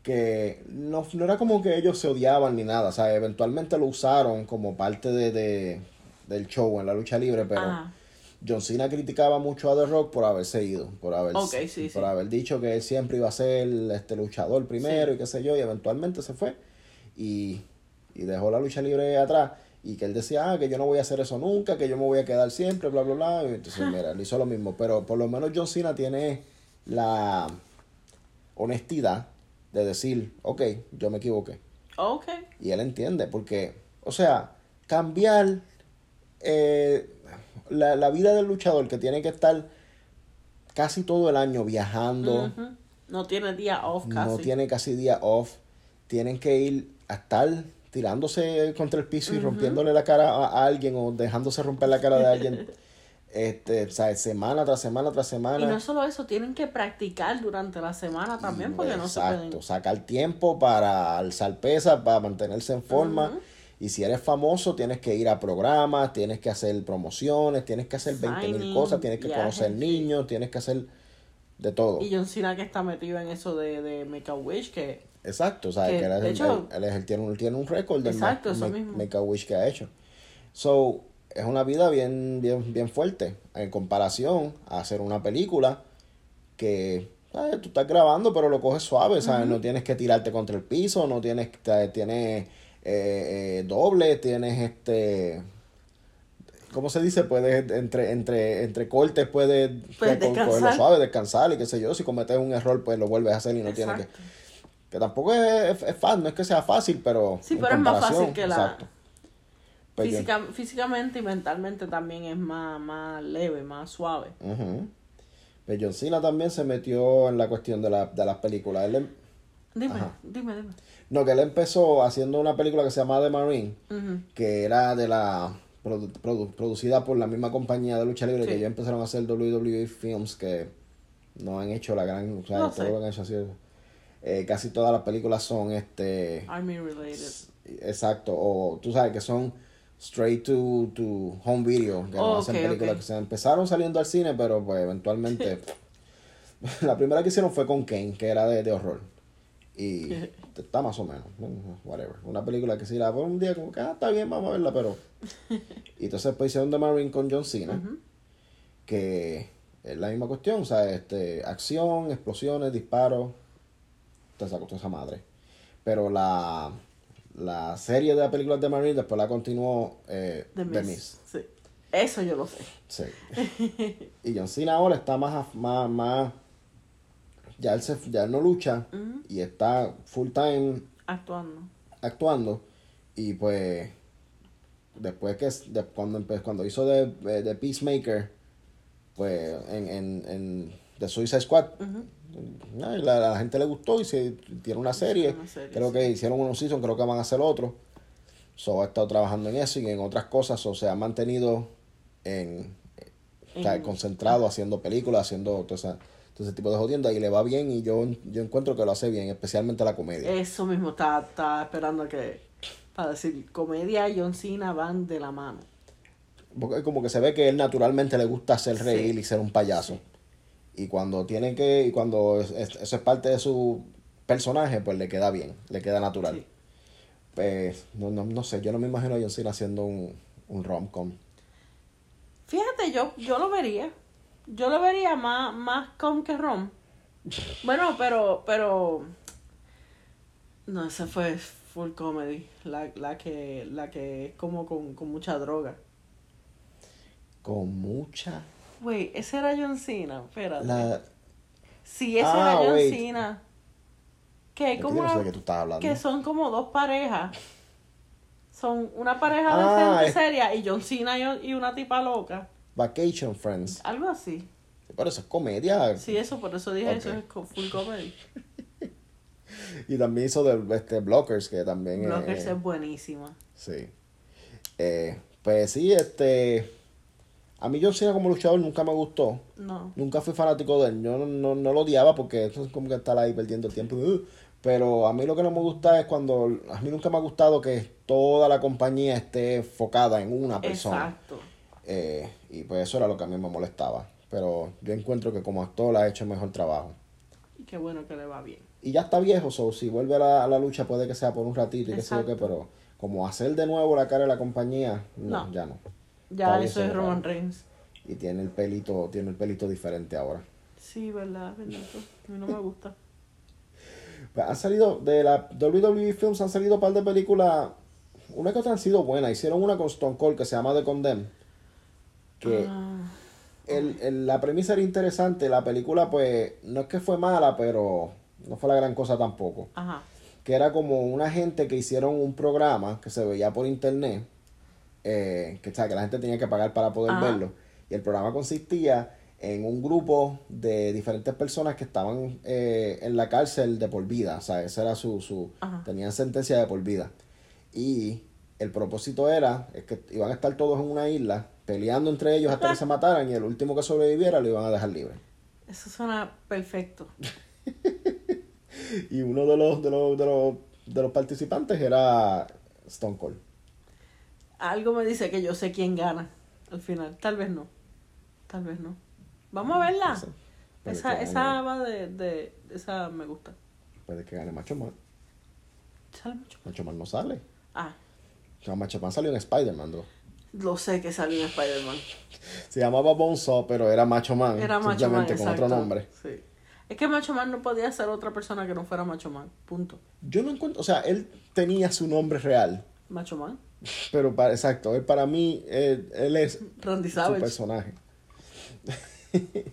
Que no, no, era como que ellos se odiaban ni nada. O sea, eventualmente lo usaron como parte de, de del show en la lucha libre, pero John Cena criticaba mucho a The Rock por haberse ido, por haber, por haber dicho que él siempre iba a ser este luchador primero y qué sé yo, y eventualmente se fue. Y y dejó la lucha libre atrás y que él decía, ah, que yo no voy a hacer eso nunca, que yo me voy a quedar siempre, bla, bla, bla. Y entonces, mira, él hizo lo mismo. Pero por lo menos John Cena tiene la honestidad de decir, ok, yo me equivoqué. Ok. Y él entiende, porque, o sea, cambiar eh, la, la, vida del luchador que tiene que estar casi todo el año viajando. No tiene día off casi. No tiene casi día off. Tienen que ir a estar tirándose contra el piso y rompiéndole la cara a, alguien o dejándose romper la cara de alguien. [laughs] este, semana tras semana tras semana. Y no solo eso, tienen que practicar durante la semana también porque no se pueden... sacar tiempo para alzar pesas, para mantenerse en forma. Y si eres famoso, tienes que ir a programas, tienes que hacer promociones, tienes que hacer 20 mil cosas, tienes que conocer niños, tienes que hacer de todo. Y John Cena que está metido en eso de, de Make a Wish, que Exacto, o sea, que, él, él, tiene, un, tiene un récord de exacto, Make, a Wish que ha hecho. So, es una vida bien, bien, bien fuerte en comparación a hacer una película que tú estás grabando pero lo coges suave, ¿sabes? No tienes que tirarte contra el piso, no tienes, tienes eh, eh, doble, tienes este... ¿Cómo se dice? Puedes, entre, entre, entre cortes, puedes, puedes cogerlo suave, descansar y qué sé yo. Si cometes un error, pues lo vuelves a hacer y no tienes que que tampoco es, fácil, no es que sea fácil, pero. Sí, pero es más fácil que la. Pues físicamente y mentalmente también es más, más leve, más suave. Uh John Cena también se metió en la cuestión de, la, de las películas. Él, Dime, dime, dime. No, que él empezó haciendo una película que se llama The Marine, que era de la producida por la misma compañía de lucha libre que ya empezaron a hacer WWE Films que no han hecho la gran, o sea, todo lo han hecho así. Eh, casi todas las películas son este Army related. Exacto, o tú sabes que son straight to, to home video, que no hacen películas que se empezaron saliendo al cine, pero pues eventualmente [laughs] [laughs] la primera que hicieron fue con Kane, que era de, de horror. Y está más o menos, whatever. Una película que si la veo un día como que, ah, está bien, vamos a verla, pero... [laughs] y entonces pues hicieron The Marine con John Cena, que es la misma cuestión, o sea, este, acción, explosiones, disparos, toda esa, esa madre. Pero la, la serie de las películas de Marine después la continuó eh, The Miss. Sí. Eso yo lo sé. Sí. [laughs] y John Cena ahora está más, más, más ya él, se, ya no lucha y está full time actuando. Actuando. Y pues después que de, cuando cuando hizo de, de, Peacemaker, pues en, en, en The Suicide Squad, la, la, gente le gustó y se tiene una serie. creo que hicieron unos season, creo que van a hacer otro. So ha estado trabajando en eso y en otras cosas. O se ha mantenido en, concentrado haciendo películas, haciendo toda ese tipo de jodienda y le va bien y yo, yo encuentro que lo hace bien, especialmente la comedia. Eso mismo, está, está esperando que, para decir, comedia y John Cena van de la mano. Porque como que se ve que él naturalmente le gusta hacer reír y ser un payaso. Y cuando tiene que, y cuando eso es parte de su personaje, pues le queda bien, le queda natural. Pues, no, no, no, sé, yo no me imagino a John Cena haciendo un, un rom-com. Fíjate, yo, yo lo vería. Yo lo vería más, más com que rom. Bueno, pero, pero. No, esa fue full comedy. La, la que, la que es como con, con mucha droga. Con mucha. Güey, ese era John Cena, espérate. La... Sí, ese era ah, John Cena. Que como que, son como dos parejas. Son una pareja ah, de seria y John Cena y una tipa loca. Vacation Friends. Algo así. Pero eso es comedia. Sí, eso, por eso dije eso es full comedy. [laughs] y también hizo de este, Blockers, que también Blockers es, buenísima. Sí. Eh, pues sí, este... A mí John Cena como luchador nunca me gustó. No. Nunca fui fanático de él. Yo no, no, lo odiaba porque eso es como que estar ahí perdiendo el tiempo. Pero a mí lo que no me gusta es cuando... A mí nunca me ha gustado que toda la compañía esté enfocada en una persona. Exacto. Eh, y pues eso era lo que a mí me molestaba. Pero yo encuentro que como actor ha hecho mejor trabajo. Y qué bueno que le va bien. Y ya está viejo, so, si vuelve a la, lucha puede que sea por un ratito y qué sé yo qué, pero como hacer de nuevo la cara de la compañía, no, ya no. Ya eso es Roman Reigns. Y tiene el pelito, tiene el pelito diferente ahora. Sí, verdad, verdad. A mí no me gusta. [laughs] pues han salido, de la WWE Films han salido un par de películas, una que otra han sido buenas. Hicieron una con Stone Cold que se llama The Condemn que ah. el, la premisa era interesante, la película pues no es que fue mala, pero no fue la gran cosa tampoco. Que era como una gente que hicieron un programa que se veía por internet, eh, que, que la gente tenía que pagar para poder verlo. Y el programa consistía en un grupo de diferentes personas que estaban eh, en la cárcel de por vida. O sea, esa era su... su tenían sentencia de por vida. Y el propósito era es que iban a estar todos en una isla peleando entre ellos hasta que se mataran y el último que sobreviviera lo iban a dejar libre. Eso suena perfecto. [laughs] y uno de los, de los, de los, de los participantes era Stone Cold. Algo me dice que yo sé quién gana al final. Tal vez no. Tal vez no. Vamos a verla. esa, esa va de, de, Esa me gusta. Puede que gane Macho Man. ¿Sale Macho Man? Macho Man no sale. Ah. Macho Man salió en Spider-Man, ¿no? Lo sé que salió en Spider-Man. Se llamaba Bonzo, pero era Macho Man. Era Macho Man, con otro nombre. Sí. Es que Macho Man no podía ser otra persona que no fuera Macho Man. Punto. Yo no encuentro. O sea, él tenía su nombre real. Macho Man. Pero para, exacto, él para mí, él, es Randy su personaje. [laughs]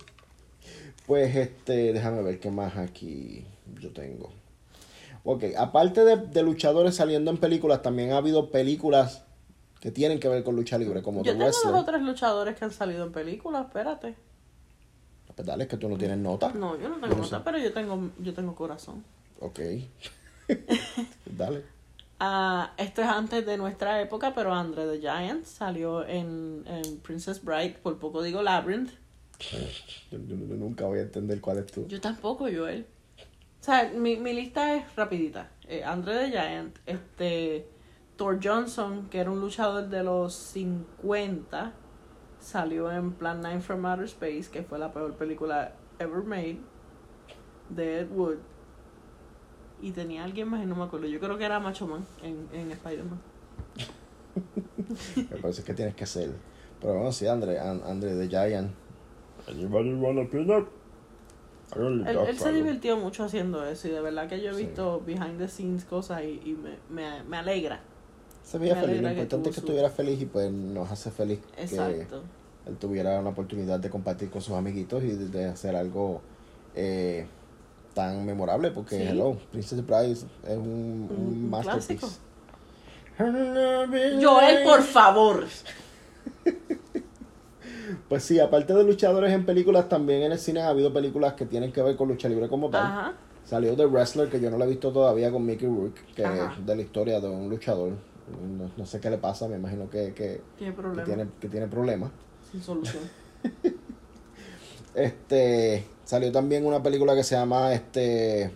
pues este, déjame ver qué más aquí yo tengo. Ok, aparte de, de luchadores saliendo en películas, también ha habido películas que tienen que ver con lucha libre, como Yo tengo dos o tres luchadores que han salido en películas, espérate. Pues dale, es que tú no tienes nota. No, yo no tengo nota, pero yo tengo, yo tengo corazón. Ok. [laughs] Dale. Ah, esto es antes de nuestra época, pero Andre the Giant salió en, en Princess Bride, por poco digo Labyrinth. Yo, yo- yo nunca voy a entender cuál es tu. Yo tampoco, Joel. O sea, mi, mi lista es rapidita. Eh, Andre the Giant, este, Thor Johnson, que era un luchador de los 50, salió en Plan 9 from Outer Space, que fue la peor película ever made, de Ed Wood. Y tenía alguien más y no me acuerdo. Yo creo que era Macho Man en, en Spider-Man. [laughs] Me parece que tienes que hacer. Pero bueno, sí, Andre, An- Andre the Giant. Anybody wanna peanut? I only Él, se divirtió mucho haciendo eso y de verdad que yo he Sí. visto behind the scenes cosas y, y me, me, me alegra. Se veía Me feliz. Lo importante es que su- estuviera feliz y pues nos hace feliz Exacto. que él tuviera una oportunidad de compartir con sus amiguitos y de, de hacer algo eh, tan memorable porque Sí. Hello, Princess Bride es Un- un masterpiece. clásico. Joel, por favor. [laughs] Pues sí, aparte de luchadores en películas, también en el cine ha habido películas que tienen que ver con lucha libre como tal. Ajá. Salió The Wrestler, que yo no la he visto todavía con Mickey Rourke, que Ajá. es de la historia de un luchador. No, no sé qué le pasa, me imagino que, que, Tiene que problema. tiene, que tiene problemas. Sin solución. [laughs] Este, salió también una película que se llama, este,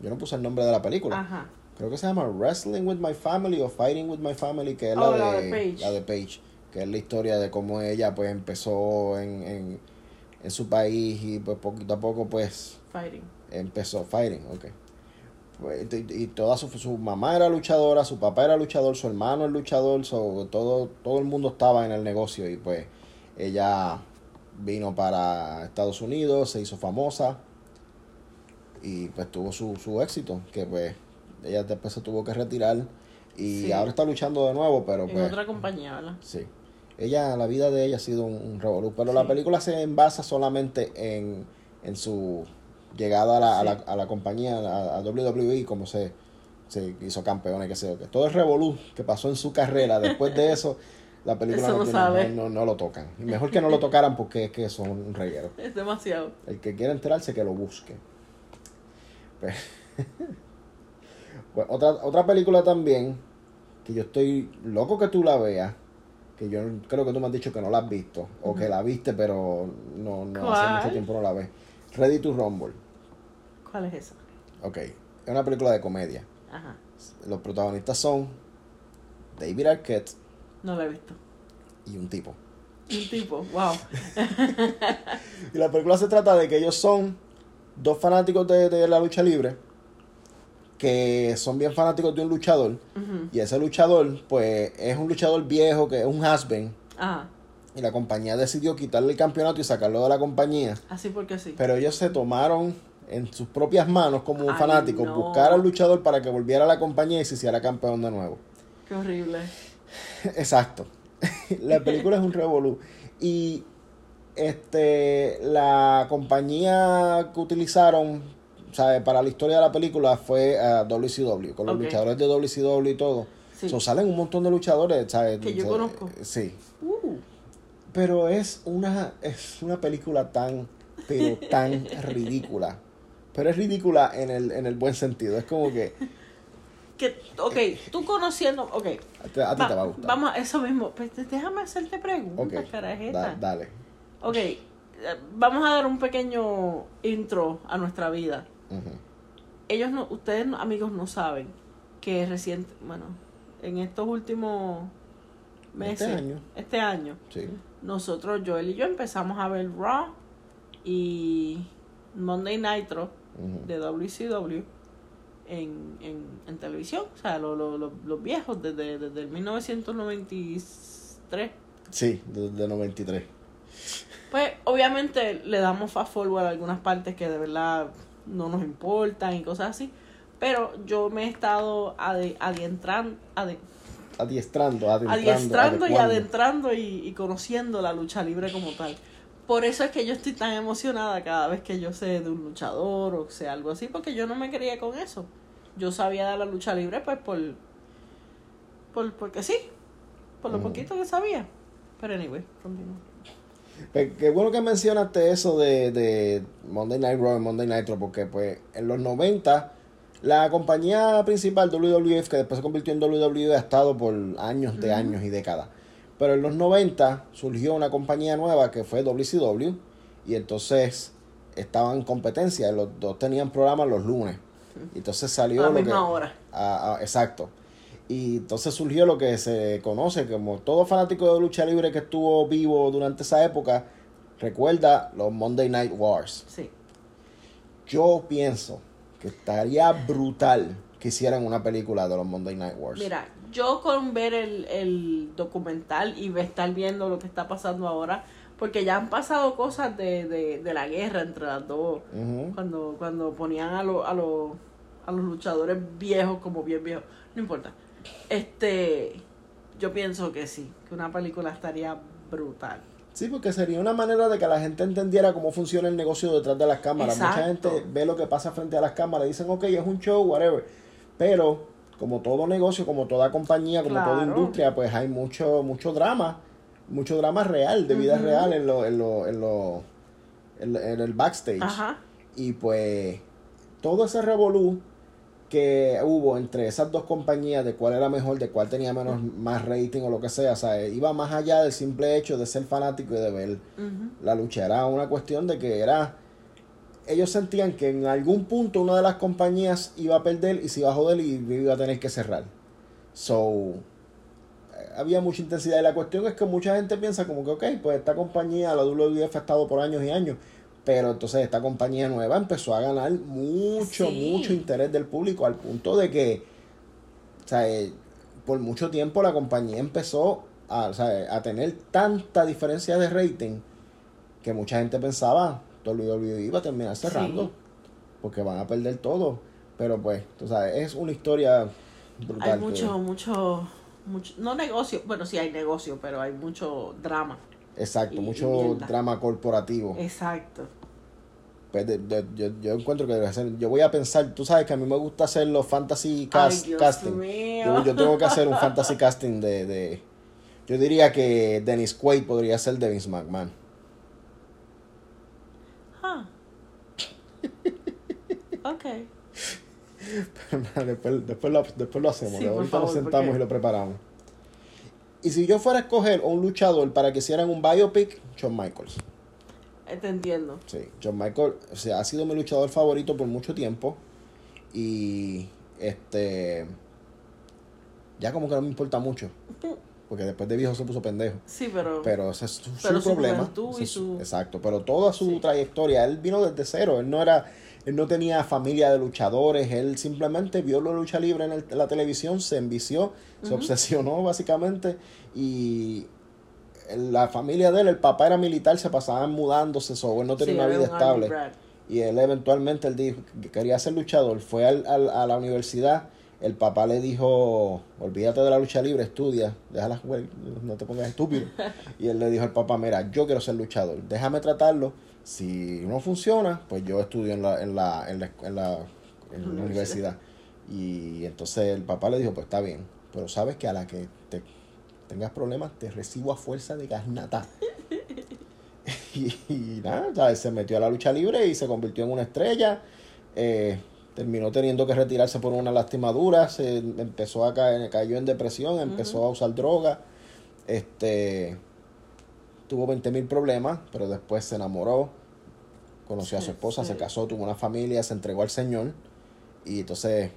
yo no puse el nombre de la película. Ajá. Creo que se llama Wrestling with My Family o Fighting with My Family, que es Oh, la, la de, de Paige. la de Paige, que es la historia de cómo ella pues empezó en, en, en su país y pues poquito a poco pues Fighting. empezó fighting, ok. Pues, y, y toda su, su mamá era luchadora, su papá era luchador, su hermano es luchador, so, todo, todo el mundo estaba en el negocio y pues ella vino para Estados Unidos, se hizo famosa y pues tuvo su, su éxito, que pues ella después se tuvo que retirar y Sí. ahora está luchando de nuevo, pero En pues otra compañía, ¿verdad? Sí. Ella, la vida de ella ha sido un, un revolú, pero la película se envasa solamente en, en su llegada a la, a la, Sí. a la compañía, a, a WWE, como se, se hizo campeón y qué sé yo. Todo el revolú que pasó en su carrera, después de eso, la película no, no tiene- sabe. no, no- no lo tocan. Y mejor que no lo tocaran porque es que son un reguero. Es demasiado. El que quiera enterarse, que lo busque. Pues, [laughs] pues, otra, otra película también, que yo estoy loco que tú la veas, que yo creo que tú me has dicho que no la has visto, o que la viste, pero no, no hace mucho tiempo no la ves. Ready to Rumble. ¿Cuál es esa? Ok, es una película de comedia. Ajá. Los protagonistas son David Arquette No la he visto. y un tipo. Un tipo, wow. [laughs] Y la película se trata de que ellos son dos fanáticos de, de la lucha libre que son bien fanáticos de un luchador y ese luchador pues es un luchador viejo que es un has-been Ajá. y la compañía decidió quitarle el campeonato y sacarlo de la compañía Así porque sí. pero ellos se tomaron en sus propias manos como Ay, fanáticos no. buscar al luchador para que volviera a la compañía y se hiciera campeón de nuevo Qué horrible. [laughs] Exacto. [laughs] la película es un revolú. Y este la compañía que utilizaron ¿sabe? para la historia de la película fue eh, WCW, con los luchadores de WCW y todo. Sí. So, salen un montón de luchadores, ¿sabes? Que yo conozco. Sí. Uh, Pero es una, es una película tan, pero [laughs] tan ridícula. Pero es ridícula en el, en el buen sentido. Es como que que, ok, tú conociendo, ok. a ti, a ti te va a gustar. Vamos, eso mismo. Pues déjame hacerte preguntas, Ok, carajeta. da- dale. Ok, eh, vamos a dar un pequeño intro a nuestra vida. Ellos no, ustedes amigos no saben que reciente, bueno, en estos últimos meses, Este año. este año, Sí. nosotros, Joel y yo, empezamos a ver Raw y Monday Nitro Ujú. de WCW en, en, en televisión, o sea, lo- lo- lo- los viejos desde, desde el 1993. Sí, desde 93. Pues obviamente le damos fast forward a algunas partes que de verdad no nos importan y cosas así. Pero yo me he estado ade- Adiestrando, adentrando. adiestrando y adentrando y, y conociendo la lucha libre como tal. Por eso es que yo estoy tan emocionada cada vez que yo sé de un luchador o sea algo así, porque yo no me quería con eso. Yo sabía de la lucha libre pues por, por porque sí, por lo poquito que sabía. Pero anyway, continúa. Qué bueno que mencionaste eso de, de Monday Night Raw y Monday Night Raw, porque pues en los 90 la compañía principal WWF, que después se convirtió en WWE, ha estado por años de años y décadas. Pero en los 90 surgió una compañía nueva que fue WCW y entonces estaban en competencia, los dos tenían programas los lunes. Y entonces salió A la lo que- misma hora. Exacto. Y entonces surgió lo que se conoce como todo fanático de lucha libre que estuvo vivo durante esa época recuerda los Monday Night Wars. Sí. Yo pienso que estaría brutal que hicieran una película de los Monday Night Wars. Mira, yo con ver el, el documental y estar viendo lo que está pasando ahora, porque ya han pasado cosas de, de, de la guerra entre las dos, cuando, cuando ponían a, lo- a, los a los luchadores viejos como bien viejos, no importa. Este, yo pienso que sí, que una película estaría brutal. Sí, porque sería una manera de que la gente entendiera cómo funciona el negocio detrás de las cámaras. Mucha gente ve lo que pasa frente a las cámaras y dicen, ok, es un show, whatever. Pero, como todo negocio, como toda compañía, como toda industria, pues hay mucho, mucho drama, mucho drama real, de vida real en lo, en lo, en lo, en, en el backstage. Ajá. Y pues, todo ese revolú que hubo entre esas dos compañías de cuál era mejor, de cuál tenía menos, más rating o lo que sea, o sea, iba más allá del simple hecho de ser fanático y de ver la lucha. Era una cuestión de que era. Ellos sentían que en algún punto una de las compañías iba a perder y se iba a joder y iba a tener que cerrar. So. eh, Había mucha intensidad y la cuestión es que mucha gente piensa como que, ok, pues esta compañía, la WWF ha estado por años y años, pero entonces esta compañía nueva empezó a ganar mucho, Sí. mucho interés del público al punto de que, o sea, eh, por mucho tiempo la compañía empezó a, o sea, a tener tanta diferencia de rating que mucha gente pensaba WWE iba a terminar cerrando Sí. porque van a perder todo. Pero pues, tú sabes, es una historia brutal. Hay que- mucho, mucho, mucho, no negocio, bueno, sí hay negocio, pero hay mucho drama. exacto, y- mucho drama corporativo. Exacto. Pues de- de- yo, yo encuentro que debe ser, yo voy a pensar, tú sabes que a mí me gusta hacer los fantasy cast, Ay, casting. Yo, yo tengo que hacer un fantasy casting de, de yo diría que Dennis Quaid podría ser de Vince McMahon. Ah. Ok. [laughs] después, después, lo, después lo hacemos, Sí, por ahorita nos sentamos porque- y lo preparamos. Y si yo fuera a escoger un luchador para que hicieran un biopic, Shawn Michaels. Te entiendo. Sí, John Michael, o sea, ha sido mi luchador favorito por mucho tiempo. Y este. Ya como que no me importa mucho. Porque después de viejo se puso pendejo. Sí, pero. Pero ese es su, Pero su su problema. Ese y es su- su- Exacto. Pero toda su Sí. trayectoria, él vino desde cero. Él no era. Él no tenía familia de luchadores. Él simplemente vio la lucha libre en, el- en la televisión, se envició, se obsesionó básicamente. Y la familia de él, el papá era militar, se pasaban mudándose, so, él no tenía sí, una vida estable. Y él eventualmente él dijo que quería ser luchador. Fue al, al- a la universidad. El papá le dijo, olvídate de la lucha libre, estudia, déjala no te pongas estúpido. [laughs] Y él le dijo al papá, mira, yo quiero ser luchador, déjame tratarlo. Si no funciona, pues yo estudio en la, en la, en la, en la, en la universidad. Y entonces el papá le dijo, pues está bien, pero sabes que a la que te tengas problemas te recibo a fuerza de garnata. [laughs] y, y nada, ¿sabes? se metió a la lucha libre y se convirtió en una estrella. Eh, terminó teniendo que retirarse por una lastimadura, se empezó a caer, cayó en depresión, empezó a usar droga, este tuvo 20 mil problemas, pero después se enamoró, conoció a su esposa, sí. se casó, tuvo una familia, se entregó al Señor y entonces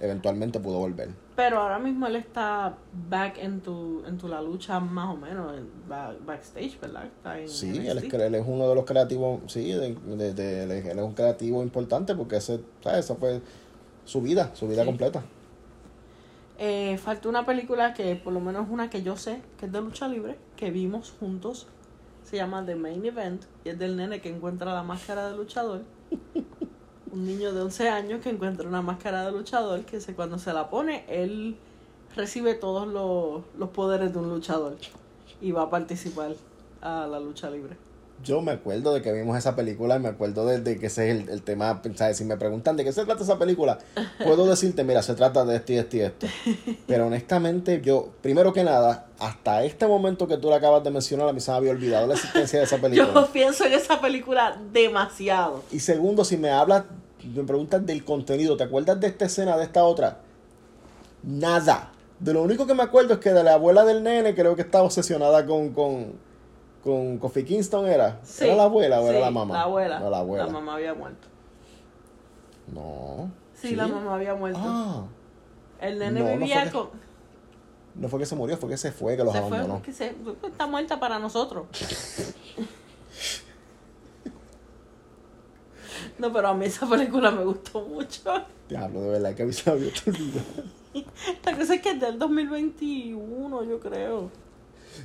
eventualmente pudo volver. Pero ahora mismo él está back en tu, en tu la lucha más o menos, en ba- backstage, ¿verdad? Está en Sí, él es, él es uno de los creativos, sí, de, de- de- él es él es un creativo importante porque ese, ¿sabes? esa fue su vida, su vida Sí. completa. Eh, falta una película que, por lo menos una que yo sé, que es de lucha libre, que vimos juntos. Se llama The Main Event y es del nene que encuentra la máscara de luchador. [laughs] un niño de 11 años que encuentra una máscara de luchador que se, cuando se la pone, él recibe todos los, los poderes de un luchador y va a participar a la lucha libre. Yo me acuerdo de que vimos esa película y me acuerdo de, de que ese es el, el tema. ¿sabes? Si me preguntan de qué se trata esa película, [laughs] puedo decirte, mira, se trata de esto y esto y esto. Pero honestamente, yo, primero que nada, hasta este momento que tú le acabas de mencionar, a mí se me había olvidado la existencia de esa [laughs] película. Yo pienso en esa película demasiado. Y segundo, si me hablas, me preguntas del contenido, ¿te acuerdas de esta escena, de esta otra? Nada. De lo único que me acuerdo es que de la abuela del nene creo que estaba obsesionada con, con, con Kofi Kingston, ¿era? Sí, ¿Era la abuela o era sí, la mamá? La abuela. No, la abuela. La mamá había muerto. No. Sí, la mamá había muerto. Ah. El nene No, no vivía fue que- con... No fue que se murió, fue que se fue, que los Se fue, abandonó. que se- está muerta para nosotros. [laughs] No, pero a mí esa película me gustó mucho. Diablo, de verdad que a mí se me había [laughs] olvidado. La cosa es que es del 2021, yo creo.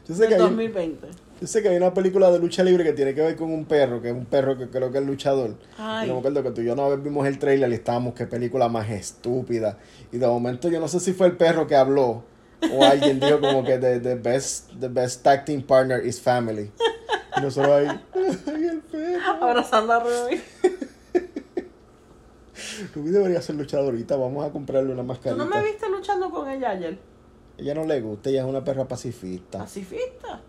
Yo sé, que hay, 2020. yo sé que hay una película de lucha libre que tiene que ver con un perro, que es un perro que creo que es luchador. Ay. Y no me acuerdo que tú y yo una vez vimos el trailer y estábamos, qué película más estúpida. Y de momento yo no sé si fue el perro que habló o alguien dijo como que the, the best the best tag team partner is family. Y nosotros ahí, [laughs] ay, el perro. Abrazando a Ruby. [laughs] Ruby debería ser luchadorita, vamos a comprarle una ¿Tú mascarita. no me viste luchando con ella ayer? Ella no le gusta, ella es una perra pacifista. Pacifista.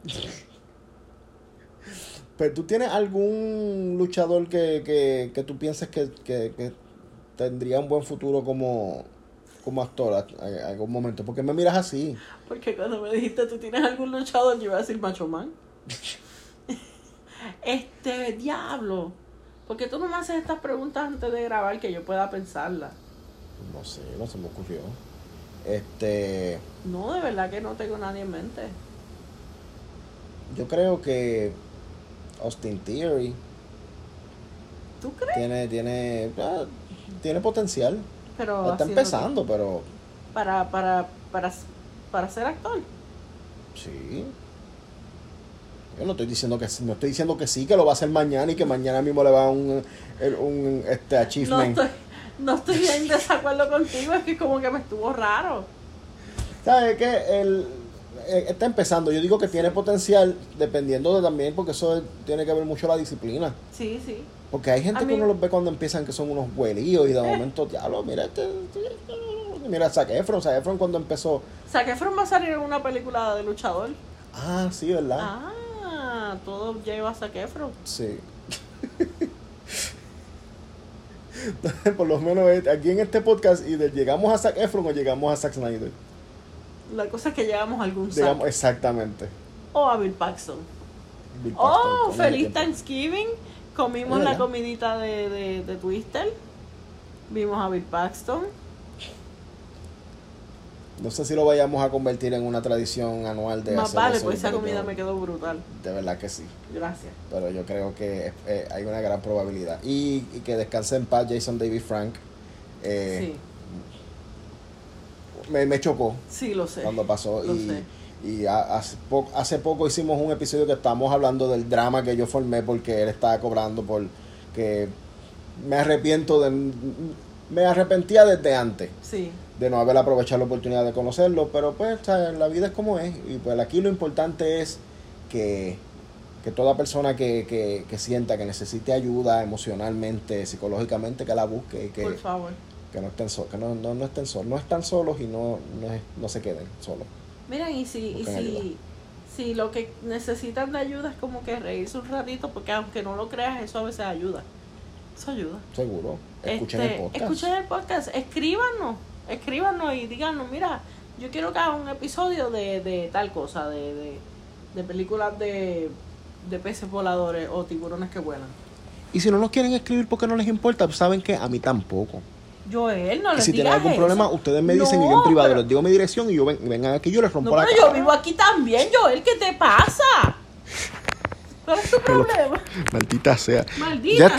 Pero tú tienes algún luchador que, que, que tú pienses que, que, que tendría un buen futuro como, como actor a- algún momento. Porque me miras así. Porque cuando me dijiste tú tienes algún luchador, yo iba a decir Macho Man. [laughs] este, diablo. Porque tú no me haces estas preguntas antes de grabar que yo pueda pensarlas. No sé, no se me ocurrió. Este, No, de verdad que no tengo nadie en mente. yo creo que Austin Theory ¿Tú crees? tiene, tiene, ah, tiene potencial. Pero Está empezando, pero Para, para, para, para ser actor. sí. Yo no estoy diciendo que sí, no estoy diciendo que sí, que lo va a hacer mañana y que mañana mismo le va a un, un este No achievement. estoy, no estoy en desacuerdo contigo, es que como que me estuvo raro. ¿Sabes que Él eh, está empezando. Yo digo que tiene potencial dependiendo de también, porque eso tiene que ver mucho la disciplina. Sí, sí. Porque hay gente A que mí- uno los ve cuando empiezan que son unos huelíos y de Eh. momento, diablo, mira este. este- Mira Zac Efron. Zac Efron cuando empezó. Zac Efron va a salir en una película de luchador. Ah, sí, ¿verdad? Ah, todo lleva a Zac Efron. Sí. [laughs] Por lo menos eh, aquí en este podcast, y de- llegamos a Zac Efron o llegamos a Zack Snyder. La cosa es que llegamos a algún Zac. Digamos, exactamente. O a Bill Paxton. Bill Paxton, Oh, feliz. Thanksgiving. Comimos la comidita de, de, de Twister. Vimos a Bill Paxton. No sé si lo vayamos a convertir en una tradición anual de Más hacer vale, eso, pues esa comida yo- me quedó brutal. De verdad que sí. Gracias. Pero yo creo que eh, hay una gran probabilidad. Y, y que descanse en paz Jason David Frank. Eh, me, me chocó Sí, sí, lo sé. cuando pasó. Lo y sé. y hace, po- hace poco hicimos un episodio que estábamos hablando del drama que yo formé porque él estaba cobrando por que me arrepiento de me arrepentía desde antes Sí. De no haber aprovechado la oportunidad de conocerlo, pero pues o sea, la vida es como es y pues aquí lo importante es que, que toda persona que, que, que sienta que necesite ayuda emocionalmente, psicológicamente, que la busque que, Por favor. que no estén solos, que no, no, no estén solos, no están solos y no, no, no se queden solos. Miren, y si, y ayuda. si, si lo que necesitan de ayuda es como que reírse un ratito, porque aunque no lo creas, eso a veces ayuda. Eso ayuda. Seguro. Escuchen Este, el podcast. Escuchen el podcast, escríbanos, escríbanos y díganos, mira, yo quiero que haga un episodio de, de tal cosa, de, de, de películas de, de peces voladores o tiburones que vuelan. Y si no nos quieren escribir porque no les importa, pues saben que a mí tampoco. Joel, no Y les si tienen algún eso. problema, ustedes me dicen y yo en No, privado pero- les digo mi dirección y yo ven, vengan aquí, yo les rompo No, la pero cara. yo vivo aquí también, Joel, ¿qué te pasa? ¿Cuál es tu [laughs] problema? Maldita sea. Maldita. Ya está